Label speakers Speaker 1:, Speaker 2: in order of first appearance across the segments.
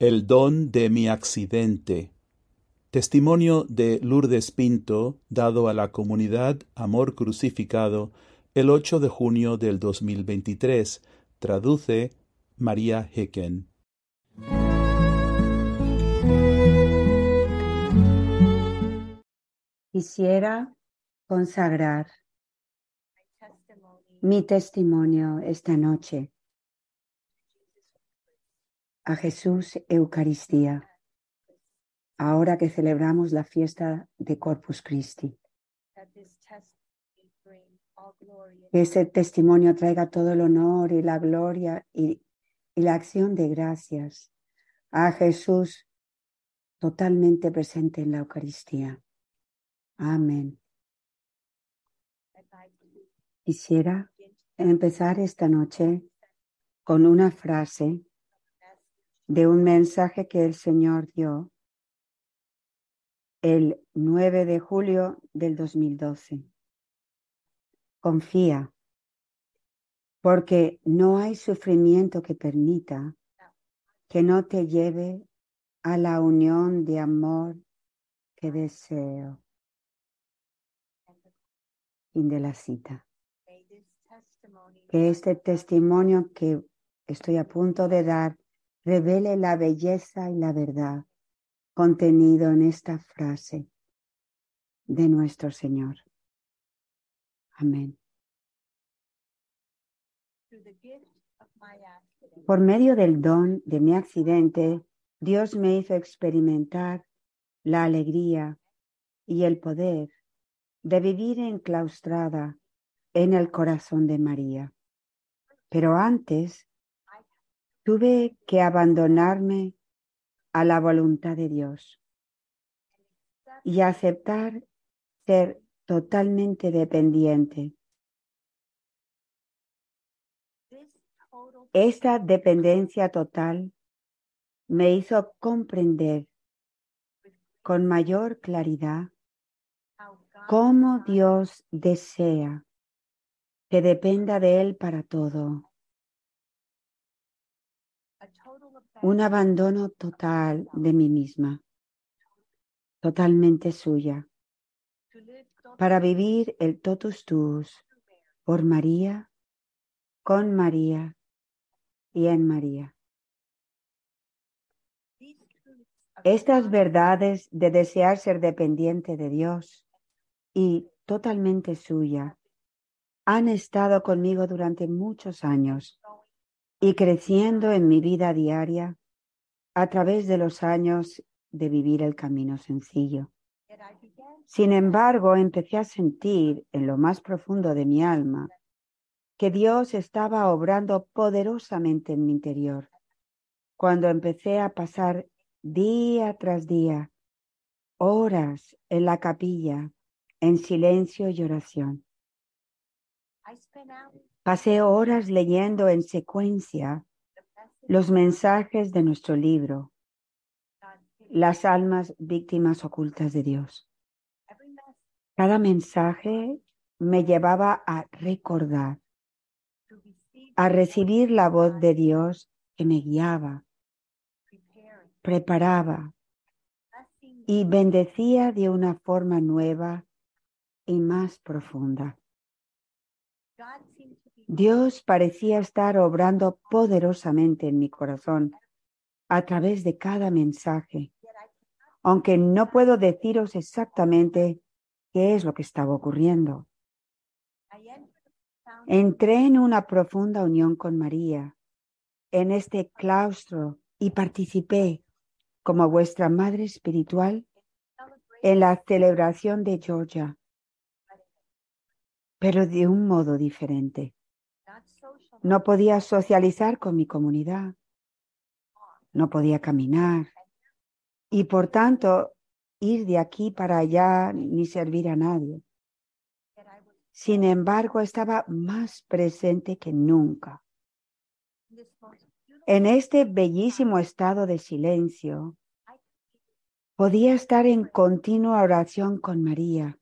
Speaker 1: El don de mi accidente. Testimonio de Lourdes Pinto dado a la comunidad Amor Crucificado el 8 de junio del 2023. Traduce María Hecken.
Speaker 2: Quisiera consagrar mi testimonio esta noche a Jesús Eucaristía, ahora que celebramos la fiesta de Corpus Christi. Que ese testimonio traiga todo el honor y la gloria y, y la acción de gracias a Jesús totalmente presente en la Eucaristía. Amén. Quisiera empezar esta noche con una frase de un mensaje que el Señor dio el 9 de julio del 2012. Confía, porque no hay sufrimiento que permita que no te lleve a la unión de amor que deseo. Fin de la cita. Que este testimonio que estoy a punto de dar revele la belleza y la verdad contenido en esta frase de nuestro Señor. Amén. Por medio del don de mi accidente, Dios me hizo experimentar la alegría y el poder de vivir enclaustrada en el corazón de María. Pero antes tuve que abandonarme a la voluntad de Dios y aceptar ser totalmente dependiente. Esta dependencia total me hizo comprender con mayor claridad cómo Dios desea que dependa de Él para todo. Un abandono total de mí misma, totalmente suya, para vivir el totus tuus por María, con María y en María. Estas verdades de desear ser dependiente de Dios y totalmente suya han estado conmigo durante muchos años y creciendo en mi vida diaria a través de los años de vivir el camino sencillo. Sin embargo, empecé a sentir en lo más profundo de mi alma que Dios estaba obrando poderosamente en mi interior. Cuando empecé a pasar día tras día, horas en la capilla, en silencio y oración. Pasé horas leyendo en secuencia los mensajes de nuestro libro, las almas víctimas ocultas de Dios. Cada mensaje me llevaba a recordar, a recibir la voz de Dios que me guiaba, preparaba y bendecía de una forma nueva y más profunda. Dios parecía estar obrando poderosamente en mi corazón a través de cada mensaje, aunque no puedo deciros exactamente qué es lo que estaba ocurriendo. Entré en una profunda unión con María en este claustro y participé como vuestra madre espiritual en la celebración de Georgia, pero de un modo diferente. No podía socializar con mi comunidad. No podía caminar. Y por tanto, ir de aquí para allá ni servir a nadie. Sin embargo, estaba más presente que nunca. En este bellísimo estado de silencio, podía estar en continua oración con María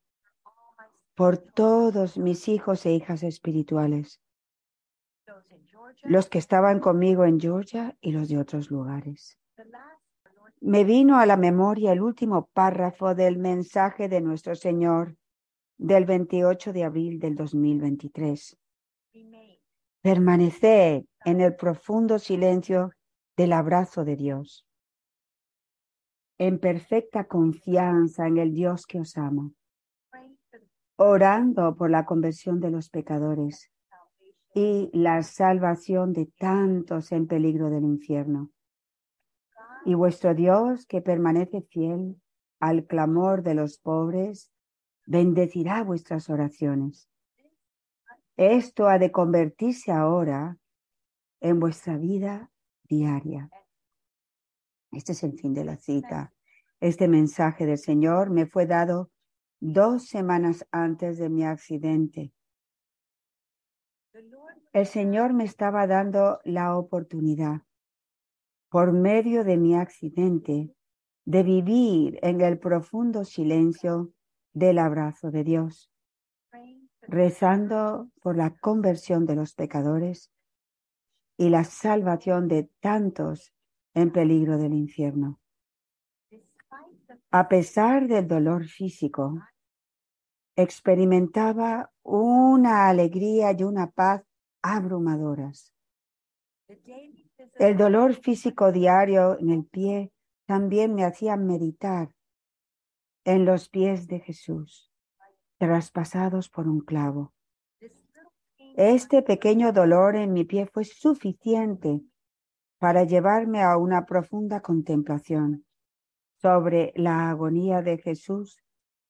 Speaker 2: por todos mis hijos e hijas espirituales los que estaban conmigo en Georgia y los de otros lugares. me vino a la memoria el último párrafo del mensaje de nuestro Señor del 28 de abril del 2023. Permaneced en el profundo silencio del abrazo de Dios, en perfecta confianza en el Dios que os ama, orando por la conversión de los pecadores y la salvación de tantos en peligro del infierno. Y vuestro Dios, que permanece fiel al clamor de los pobres, bendecirá vuestras oraciones. Esto ha de convertirse ahora en vuestra vida diaria. Este es el fin de la cita. Este mensaje del Señor me fue dado dos semanas antes de mi accidente. El Señor me estaba dando la oportunidad, por medio de mi accidente, de vivir en el profundo silencio del abrazo de Dios, rezando por la conversión de los pecadores y la salvación de tantos en peligro del infierno. A pesar del dolor físico, experimentaba una alegría y una paz abrumadoras. El dolor físico diario en el pie también me hacía meditar en los pies de Jesús, traspasados por un clavo. Este pequeño dolor en mi pie fue suficiente para llevarme a una profunda contemplación sobre la agonía de Jesús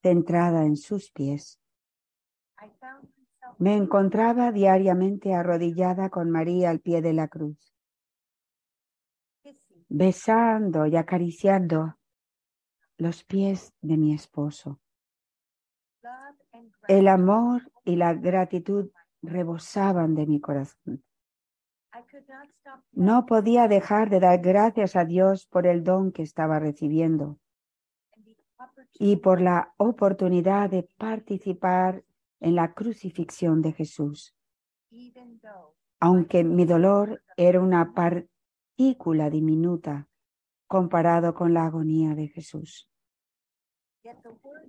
Speaker 2: centrada en sus pies. Me encontraba diariamente arrodillada con María al pie de la cruz, besando y acariciando los pies de mi esposo. El amor y la gratitud rebosaban de mi corazón. No podía dejar de dar gracias a Dios por el don que estaba recibiendo y por la oportunidad de participar en la crucifixión de Jesús. Aunque mi dolor era una partícula diminuta comparado con la agonía de Jesús.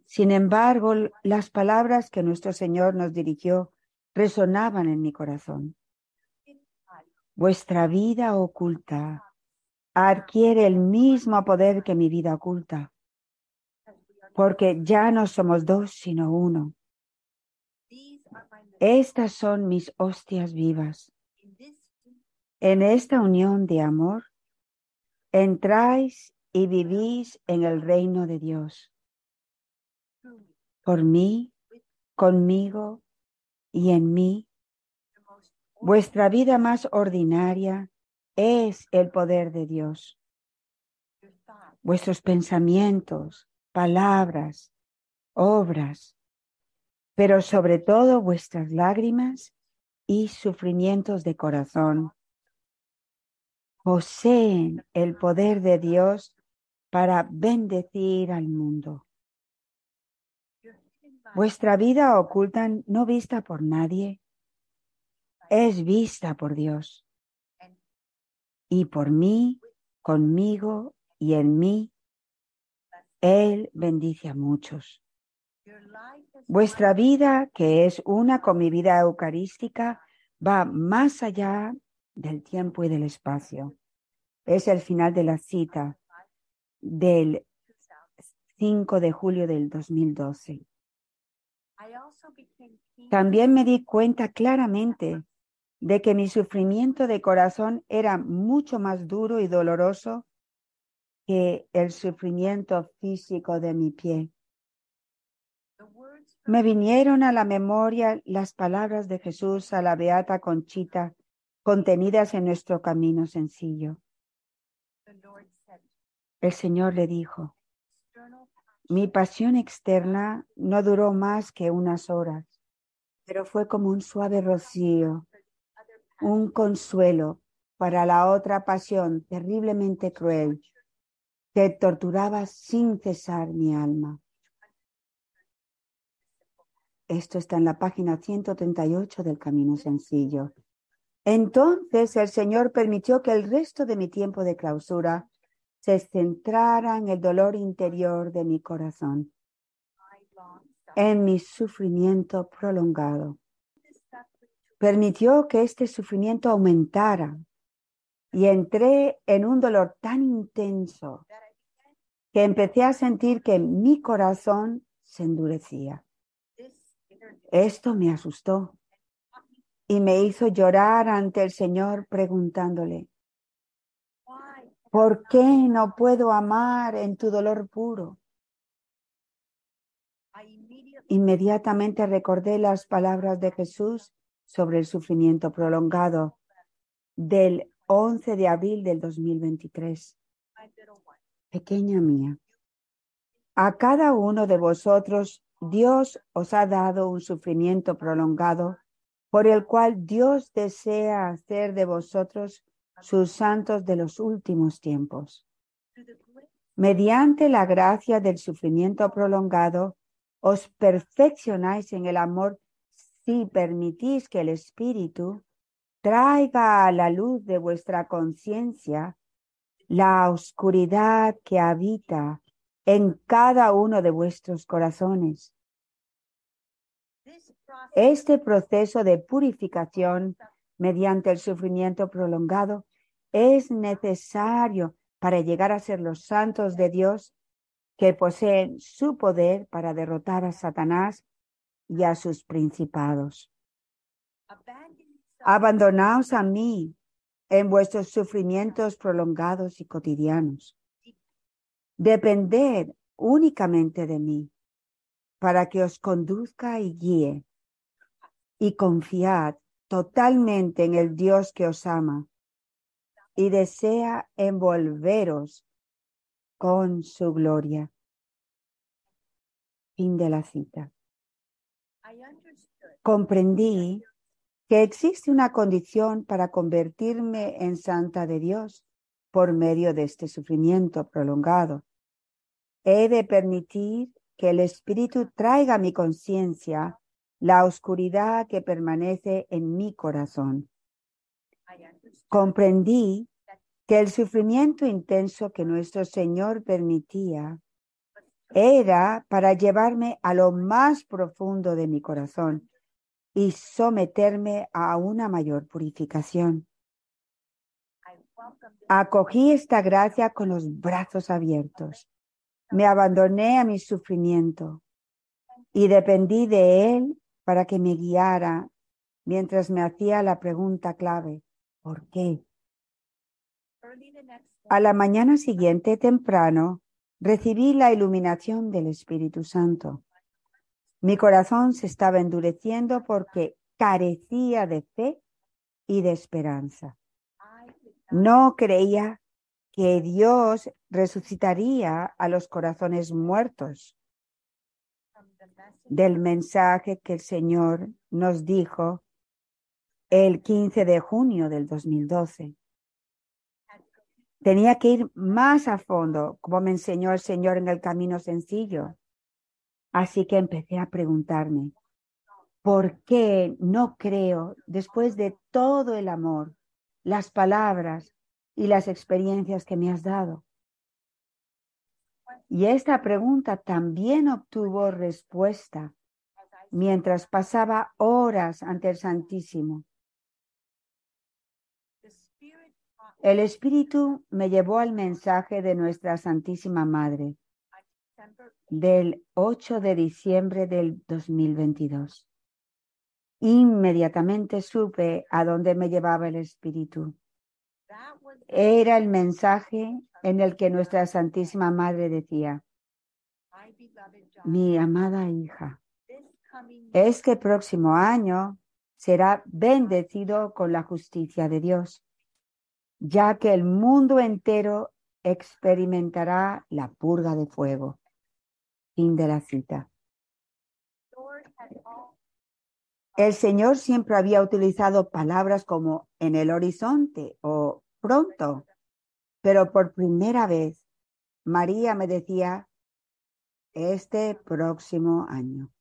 Speaker 2: Sin embargo, las palabras que nuestro Señor nos dirigió resonaban en mi corazón. Vuestra vida oculta adquiere el mismo poder que mi vida oculta, porque ya no somos dos, sino uno. Estas son mis hostias vivas. En esta unión de amor, entráis y vivís en el reino de Dios. Por mí, conmigo y en mí, vuestra vida más ordinaria es el poder de Dios. Vuestros pensamientos, palabras, obras, pero sobre todo vuestras lágrimas y sufrimientos de corazón poseen el poder de Dios para bendecir al mundo. Vuestra vida oculta, no vista por nadie, es vista por Dios. Y por mí, conmigo y en mí, Él bendice a muchos. Vuestra vida, que es una con mi vida eucarística, va más allá del tiempo y del espacio. Es el final de la cita del 5 de julio del 2012. También me di cuenta claramente de que mi sufrimiento de corazón era mucho más duro y doloroso que el sufrimiento físico de mi pie. Me vinieron a la memoria las palabras de Jesús a la beata Conchita contenidas en nuestro camino sencillo. El Señor le dijo, mi pasión externa no duró más que unas horas, pero fue como un suave rocío, un consuelo para la otra pasión terriblemente cruel que torturaba sin cesar mi alma. Esto está en la página 138 del Camino Sencillo. Entonces el Señor permitió que el resto de mi tiempo de clausura se centrara en el dolor interior de mi corazón, en mi sufrimiento prolongado. Permitió que este sufrimiento aumentara y entré en un dolor tan intenso que empecé a sentir que mi corazón se endurecía. Esto me asustó y me hizo llorar ante el Señor preguntándole, ¿por qué no puedo amar en tu dolor puro? Inmediatamente recordé las palabras de Jesús sobre el sufrimiento prolongado del 11 de abril del 2023. Pequeña mía, a cada uno de vosotros Dios os ha dado un sufrimiento prolongado por el cual Dios desea hacer de vosotros sus santos de los últimos tiempos. Mediante la gracia del sufrimiento prolongado, os perfeccionáis en el amor si permitís que el Espíritu traiga a la luz de vuestra conciencia la oscuridad que habita en cada uno de vuestros corazones. Este proceso de purificación mediante el sufrimiento prolongado es necesario para llegar a ser los santos de Dios que poseen su poder para derrotar a Satanás y a sus principados. Abandonaos a mí en vuestros sufrimientos prolongados y cotidianos. Depended únicamente de mí para que os conduzca y guíe. Y confiad totalmente en el Dios que os ama y desea envolveros con su gloria. Fin de la cita. Comprendí que existe una condición para convertirme en santa de Dios por medio de este sufrimiento prolongado. He de permitir que el Espíritu traiga a mi conciencia la oscuridad que permanece en mi corazón. Comprendí que el sufrimiento intenso que nuestro Señor permitía era para llevarme a lo más profundo de mi corazón y someterme a una mayor purificación. Acogí esta gracia con los brazos abiertos. Me abandoné a mi sufrimiento y dependí de Él para que me guiara mientras me hacía la pregunta clave, ¿por qué? A la mañana siguiente, temprano, recibí la iluminación del Espíritu Santo. Mi corazón se estaba endureciendo porque carecía de fe y de esperanza. No creía que Dios resucitaría a los corazones muertos. Del mensaje que el Señor nos dijo el 15 de junio del 2012. Tenía que ir más a fondo, como me enseñó el Señor en el camino sencillo. Así que empecé a preguntarme, ¿por qué no creo, después de todo el amor, las palabras y las experiencias que me has dado? Y esta pregunta también obtuvo respuesta mientras pasaba horas ante el Santísimo. El Espíritu me llevó al mensaje de nuestra Santísima Madre del 8 de diciembre del 2022. Inmediatamente supe a dónde me llevaba el Espíritu. Era el mensaje en el que nuestra Santísima Madre decía, mi amada hija, este próximo año será bendecido con la justicia de Dios, ya que el mundo entero experimentará la purga de fuego. Fin de la cita. El Señor siempre había utilizado palabras como en el horizonte o pronto, pero por primera vez María me decía este próximo año.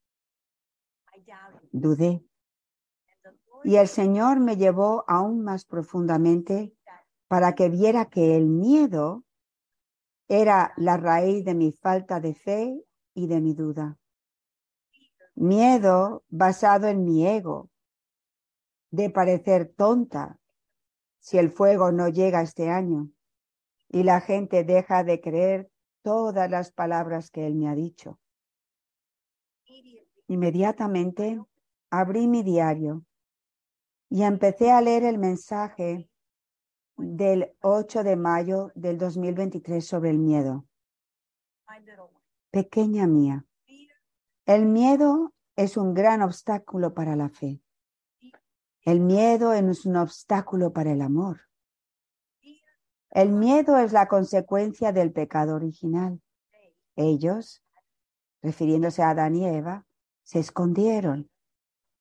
Speaker 2: Dudé. Y el Señor me llevó aún más profundamente para que viera que el miedo era la raíz de mi falta de fe y de mi duda. Miedo basado en mi ego, de parecer tonta si el fuego no llega este año y la gente deja de creer todas las palabras que él me ha dicho. Inmediatamente abrí mi diario y empecé a leer el mensaje del 8 de mayo del 2023 sobre el miedo. Pequeña mía, el miedo es un gran obstáculo para la fe. El miedo es un obstáculo para el amor. El miedo es la consecuencia del pecado original. Ellos, refiriéndose a Adán y Eva, se escondieron.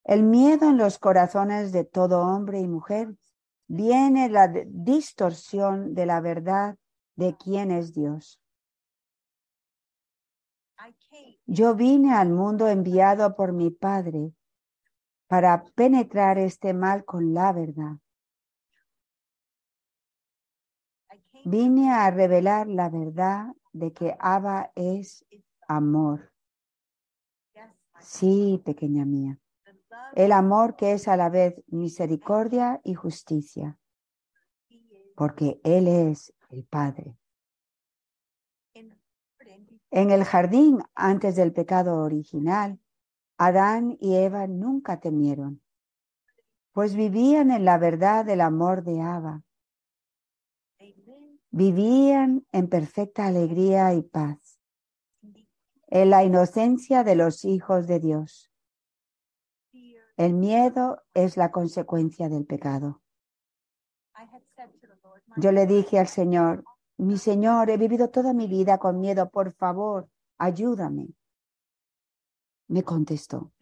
Speaker 2: El miedo en los corazones de todo hombre y mujer viene la distorsión de la verdad de quién es Dios. Yo vine al mundo enviado por mi Padre para penetrar este mal con la verdad. Vine a revelar la verdad de que Abba es amor. Sí, pequeña mía. El amor que es a la vez misericordia y justicia. Porque Él es el Padre. En el jardín, antes del pecado original, Adán y Eva nunca temieron, pues vivían en la verdad del amor de Abba. Vivían en perfecta alegría y paz, en la inocencia de los hijos de Dios. El miedo es la consecuencia del pecado. Yo le dije al Señor, mi Señor, he vivido toda mi vida con miedo, por favor, ayúdame me contestó.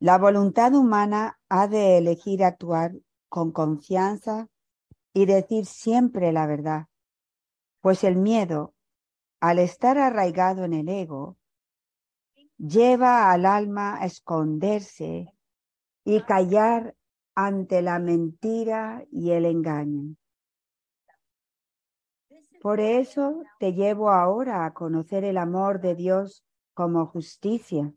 Speaker 2: La voluntad humana ha de elegir actuar con confianza y decir siempre la verdad, pues el miedo, al estar arraigado en el ego, lleva al alma a esconderse y callar ante la mentira y el engaño. Por eso te llevo ahora a conocer el amor de Dios como justicia.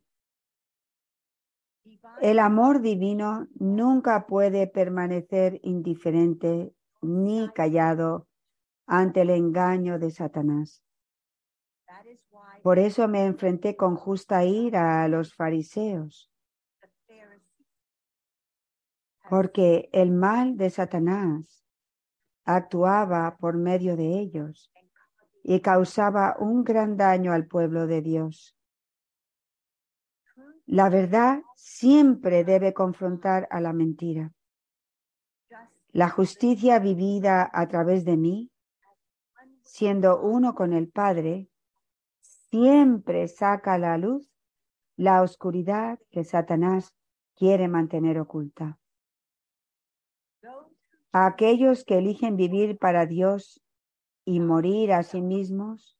Speaker 2: El amor divino nunca puede permanecer indiferente ni callado ante el engaño de Satanás. Por eso me enfrenté con justa ira a los fariseos, porque el mal de Satanás actuaba por medio de ellos y causaba un gran daño al pueblo de Dios. La verdad siempre debe confrontar a la mentira. La justicia vivida a través de mí, siendo uno con el Padre, siempre saca a la luz la oscuridad que Satanás quiere mantener oculta. Aquellos que eligen vivir para Dios y morir a sí mismos,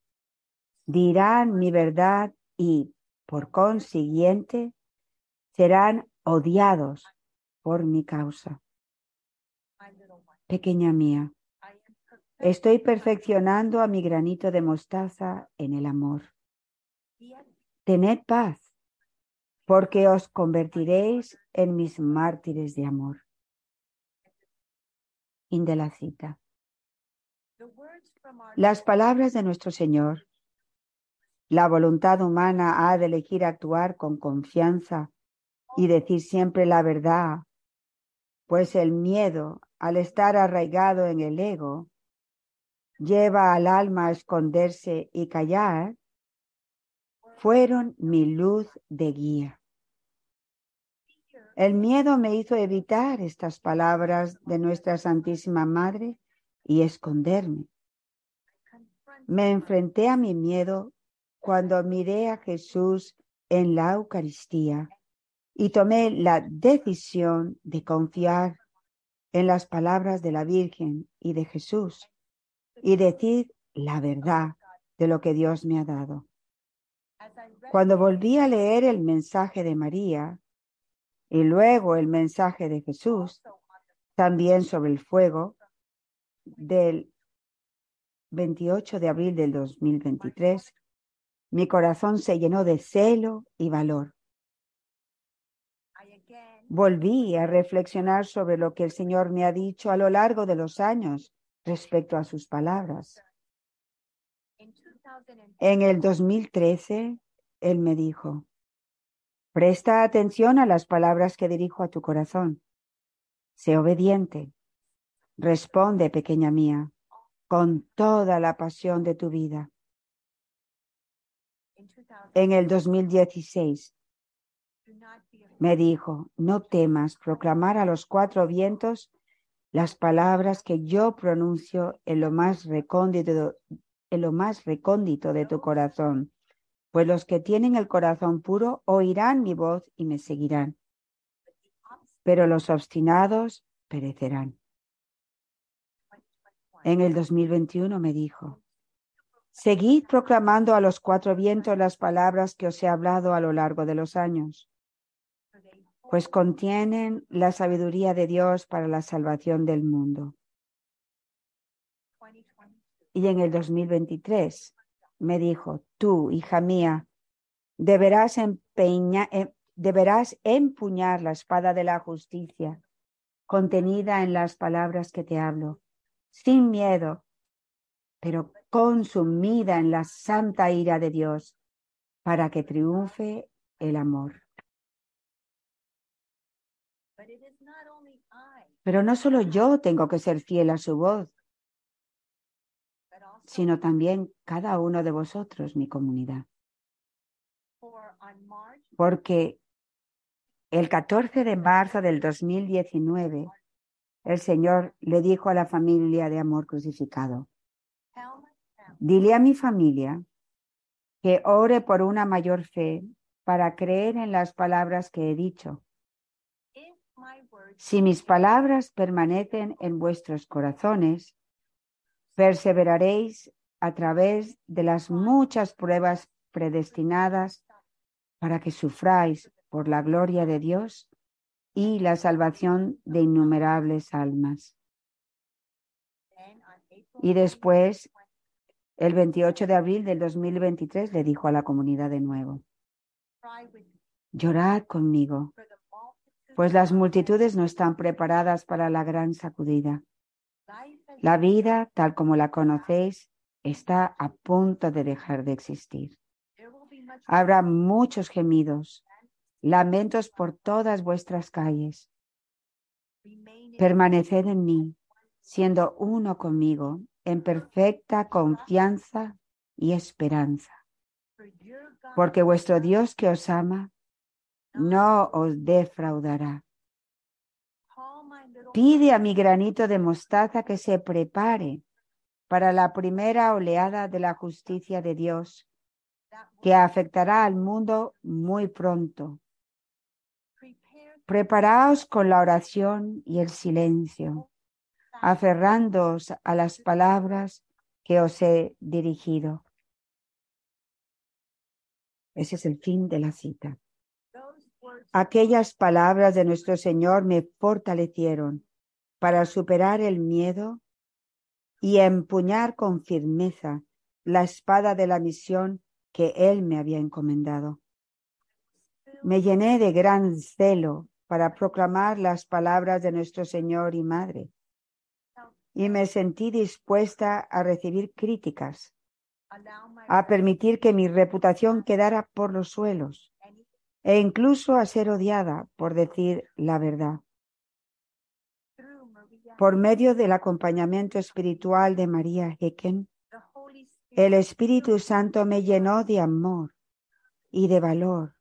Speaker 2: dirán mi verdad y por consiguiente, serán odiados por mi causa. Pequeña mía, estoy perfeccionando a mi granito de mostaza en el amor. Tened paz, porque os convertiréis en mis mártires de amor. In de la cita. Las palabras de nuestro Señor la voluntad humana ha de elegir actuar con confianza y decir siempre la verdad, pues el miedo, al estar arraigado en el ego, lleva al alma a esconderse y callar, fueron mi luz de guía. El miedo me hizo evitar estas palabras de nuestra Santísima Madre y esconderme. Me enfrenté a mi miedo cuando miré a Jesús en la Eucaristía y tomé la decisión de confiar en las palabras de la Virgen y de Jesús y decir la verdad de lo que Dios me ha dado. Cuando volví a leer el mensaje de María y luego el mensaje de Jesús, también sobre el fuego del 28 de abril del 2023, mi corazón se llenó de celo y valor. Volví a reflexionar sobre lo que el Señor me ha dicho a lo largo de los años respecto a sus palabras. En el 2013, Él me dijo, presta atención a las palabras que dirijo a tu corazón. Sé obediente. Responde, pequeña mía, con toda la pasión de tu vida. En el 2016, me dijo, no temas proclamar a los cuatro vientos las palabras que yo pronuncio en lo más recóndito, en lo más recóndito de tu corazón, pues los que tienen el corazón puro oirán mi voz y me seguirán, pero los obstinados perecerán. En el 2021 me dijo, seguid proclamando a los cuatro vientos las palabras que os he hablado a lo largo de los años pues contienen la sabiduría de Dios para la salvación del mundo. Y en el 2023 me dijo, tú, hija mía, deberás, eh, deberás empuñar la espada de la justicia contenida en las palabras que te hablo, sin miedo, pero consumida en la santa ira de Dios, para que triunfe el amor. Pero no solo yo tengo que ser fiel a su voz, sino también cada uno de vosotros, mi comunidad. Porque el 14 de marzo del 2019, el Señor le dijo a la familia de amor crucificado, dile a mi familia que ore por una mayor fe para creer en las palabras que he dicho si mis palabras permanecen en vuestros corazones, perseveraréis a través de las muchas pruebas predestinadas para que sufráis por la gloria de Dios y la salvación de innumerables almas. Y después, el 28 de abril del 2023, le dijo a la comunidad de nuevo, llorad conmigo pues las multitudes no están preparadas para la gran sacudida. La vida, tal como la conocéis, está a punto de dejar de existir. Habrá muchos gemidos, lamentos por todas vuestras calles. Permaneced en mí, siendo uno conmigo, en perfecta confianza y esperanza. Porque vuestro Dios que os ama no os defraudará. Pide a mi granito de mostaza que se prepare para la primera oleada de la justicia de Dios que afectará al mundo muy pronto. Preparaos con la oración y el silencio, aferrándoos a las palabras que os he dirigido. Ese es el fin de la cita. Aquellas palabras de nuestro Señor me fortalecieron para superar el miedo y empuñar con firmeza la espada de la misión que Él me había encomendado. Me llené de gran celo para proclamar las palabras de nuestro Señor y Madre y me sentí dispuesta a recibir críticas, a permitir que mi reputación quedara por los suelos e incluso a ser odiada por decir la verdad. Por medio del acompañamiento espiritual de María Hecken, el Espíritu Santo me llenó de amor y de valor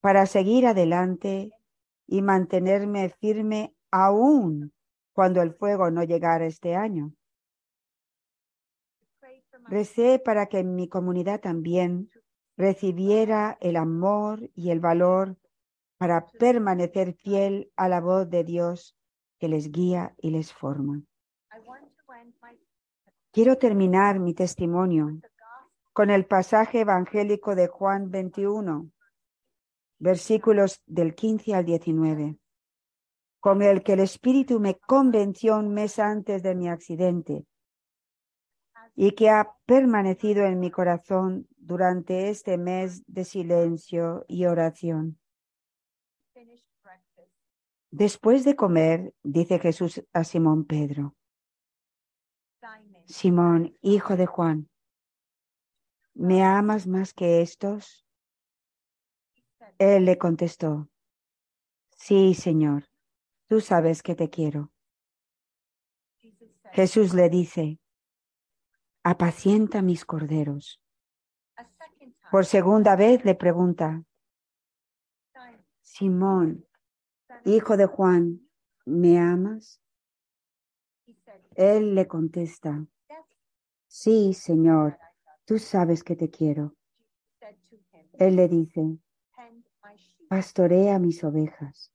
Speaker 2: para seguir adelante y mantenerme firme aún cuando el fuego no llegara este año. Recé para que en mi comunidad también recibiera el amor y el valor para permanecer fiel a la voz de Dios que les guía y les forma. Quiero terminar mi testimonio con el pasaje evangélico de Juan 21, versículos del 15 al 19, con el que el Espíritu me convenció un mes antes de mi accidente y que ha permanecido en mi corazón durante este mes de silencio y oración. Después de comer, dice Jesús a Simón Pedro, Simón, hijo de Juan, ¿me amas más que estos? Él le contestó, Sí, Señor, tú sabes que te quiero. Jesús le dice, apacienta mis corderos. Por segunda vez le pregunta, Simón, hijo de Juan, ¿me amas? Él le contesta, sí, Señor, tú sabes que te quiero. Él le dice, pastorea mis ovejas.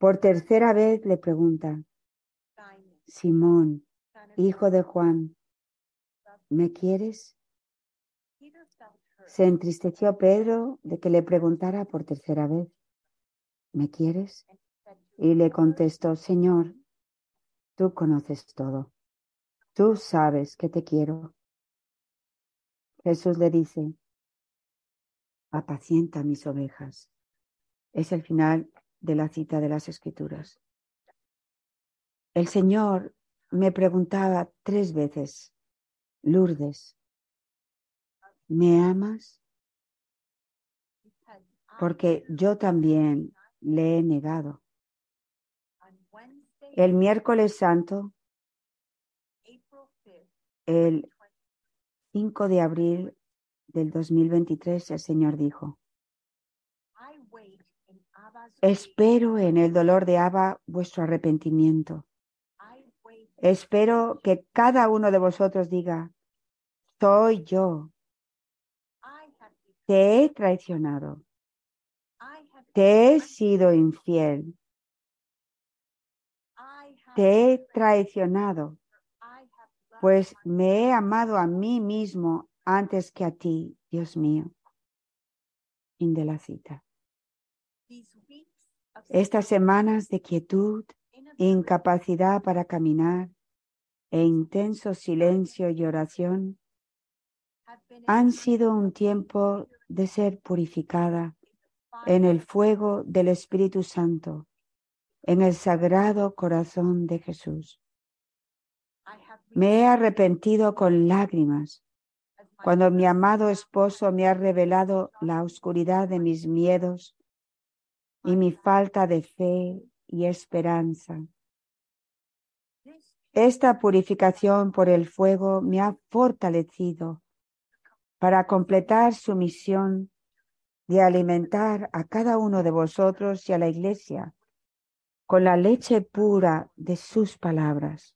Speaker 2: Por tercera vez le pregunta, Simón, hijo de Juan, ¿me quieres? Se entristeció Pedro de que le preguntara por tercera vez, ¿me quieres? Y le contestó, Señor, tú conoces todo, tú sabes que te quiero. Jesús le dice, apacienta mis ovejas. Es el final de la cita de las Escrituras. El Señor me preguntaba tres veces, Lourdes, ¿me amas? Porque yo también le he negado. El miércoles santo, el 5 de abril del 2023, el Señor dijo, Espero en el dolor de Abba vuestro arrepentimiento. Espero que cada uno de vosotros diga, soy yo. Te he traicionado. Te he sido infiel. Te he traicionado, pues me he amado a mí mismo antes que a ti, Dios mío. Fin de la cita. Estas semanas de quietud, incapacidad para caminar e intenso silencio y oración han sido un tiempo de ser purificada en el fuego del Espíritu Santo, en el sagrado corazón de Jesús. Me he arrepentido con lágrimas cuando mi amado esposo me ha revelado la oscuridad de mis miedos y mi falta de fe y esperanza. Esta purificación por el fuego me ha fortalecido para completar su misión de alimentar a cada uno de vosotros y a la iglesia con la leche pura de sus palabras.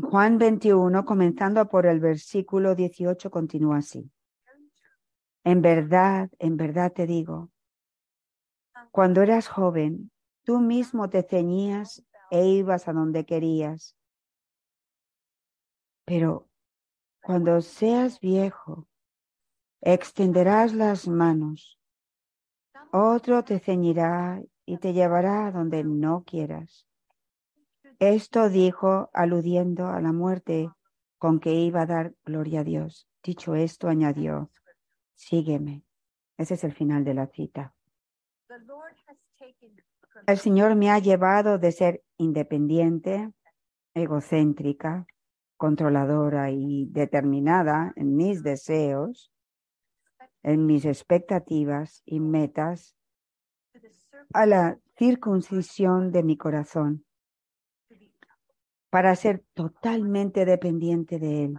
Speaker 2: Juan 21, comenzando por el versículo 18, continúa así. En verdad, en verdad te digo, cuando eras joven, tú mismo te ceñías e ibas a donde querías. Pero cuando seas viejo, extenderás las manos, otro te ceñirá y te llevará a donde no quieras. Esto dijo aludiendo a la muerte con que iba a dar gloria a Dios. Dicho esto, añadió, sígueme. Ese es el final de la cita. El Señor me ha llevado de ser independiente, egocéntrica, controladora y determinada en mis deseos, en mis expectativas y metas, a la circuncisión de mi corazón, para ser totalmente dependiente de Él,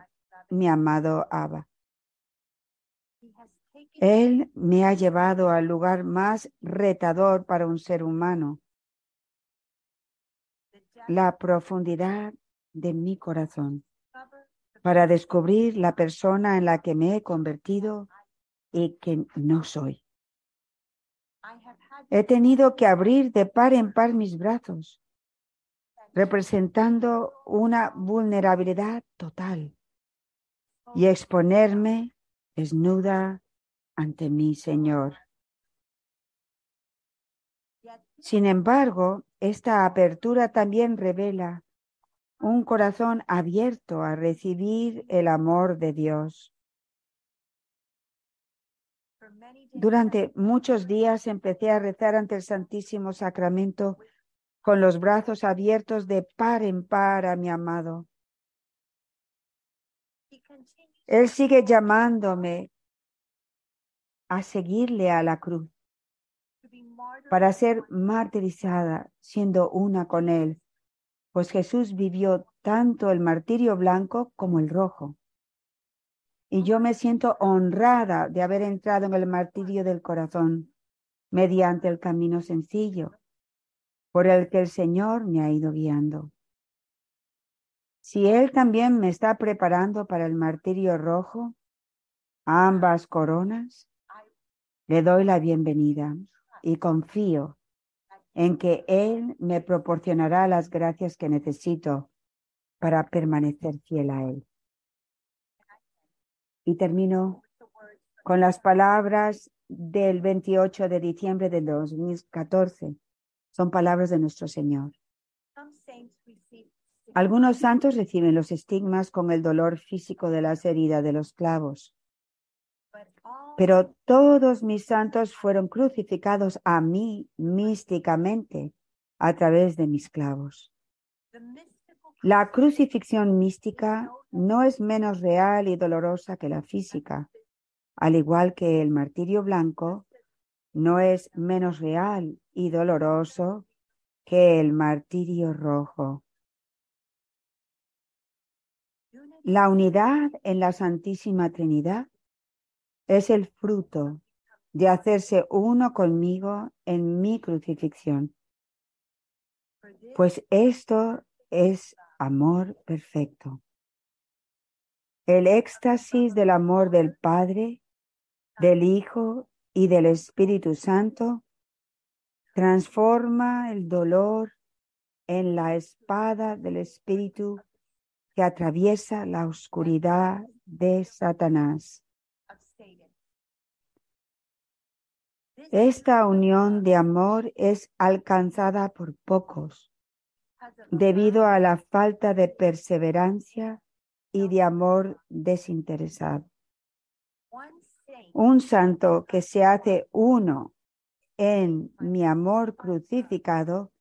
Speaker 2: mi amado Abba. Él me ha llevado al lugar más retador para un ser humano, la profundidad de mi corazón, para descubrir la persona en la que me he convertido y que no soy. He tenido que abrir de par en par mis brazos, representando una vulnerabilidad total y exponerme desnuda ante mi Señor. Sin embargo, esta apertura también revela un corazón abierto a recibir el amor de Dios. Durante muchos días empecé a rezar ante el Santísimo Sacramento con los brazos abiertos de par en par a mi amado. Él sigue llamándome a seguirle a la cruz para ser martirizada siendo una con Él, pues Jesús vivió tanto el martirio blanco como el rojo. Y yo me siento honrada de haber entrado en el martirio del corazón mediante el camino sencillo por el que el Señor me ha ido guiando. Si Él también me está preparando para el martirio rojo, ambas coronas, le doy la bienvenida y confío en que Él me proporcionará las gracias que necesito para permanecer fiel a Él. Y termino con las palabras del 28 de diciembre de 2014. Son palabras de nuestro Señor. Algunos santos reciben los estigmas con el dolor físico de las heridas de los clavos. Pero todos mis santos fueron crucificados a mí místicamente a través de mis clavos. La crucifixión mística no es menos real y dolorosa que la física, al igual que el martirio blanco no es menos real y doloroso que el martirio rojo. La unidad en la Santísima Trinidad es el fruto de hacerse uno conmigo en mi crucifixión. Pues esto es amor perfecto. El éxtasis del amor del Padre, del Hijo y del Espíritu Santo transforma el dolor en la espada del Espíritu que atraviesa la oscuridad de Satanás. Esta unión de amor es alcanzada por pocos debido a la falta de perseverancia y de amor desinteresado. Un santo que se hace uno en mi amor crucificado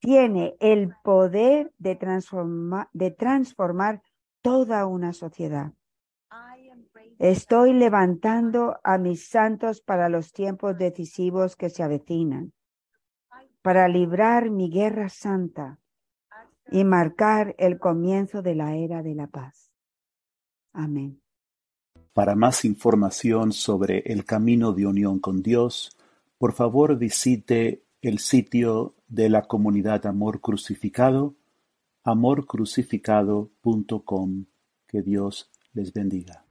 Speaker 2: tiene el poder de, transformar toda una sociedad. Estoy levantando a mis santos para los tiempos decisivos que se avecinan, para librar mi guerra santa y marcar el comienzo de la era de la paz. Amén.
Speaker 1: Para más información sobre el camino de unión con Dios, por favor visite el sitio de la comunidad Amor Crucificado, amorcrucificado.com. Que Dios les bendiga.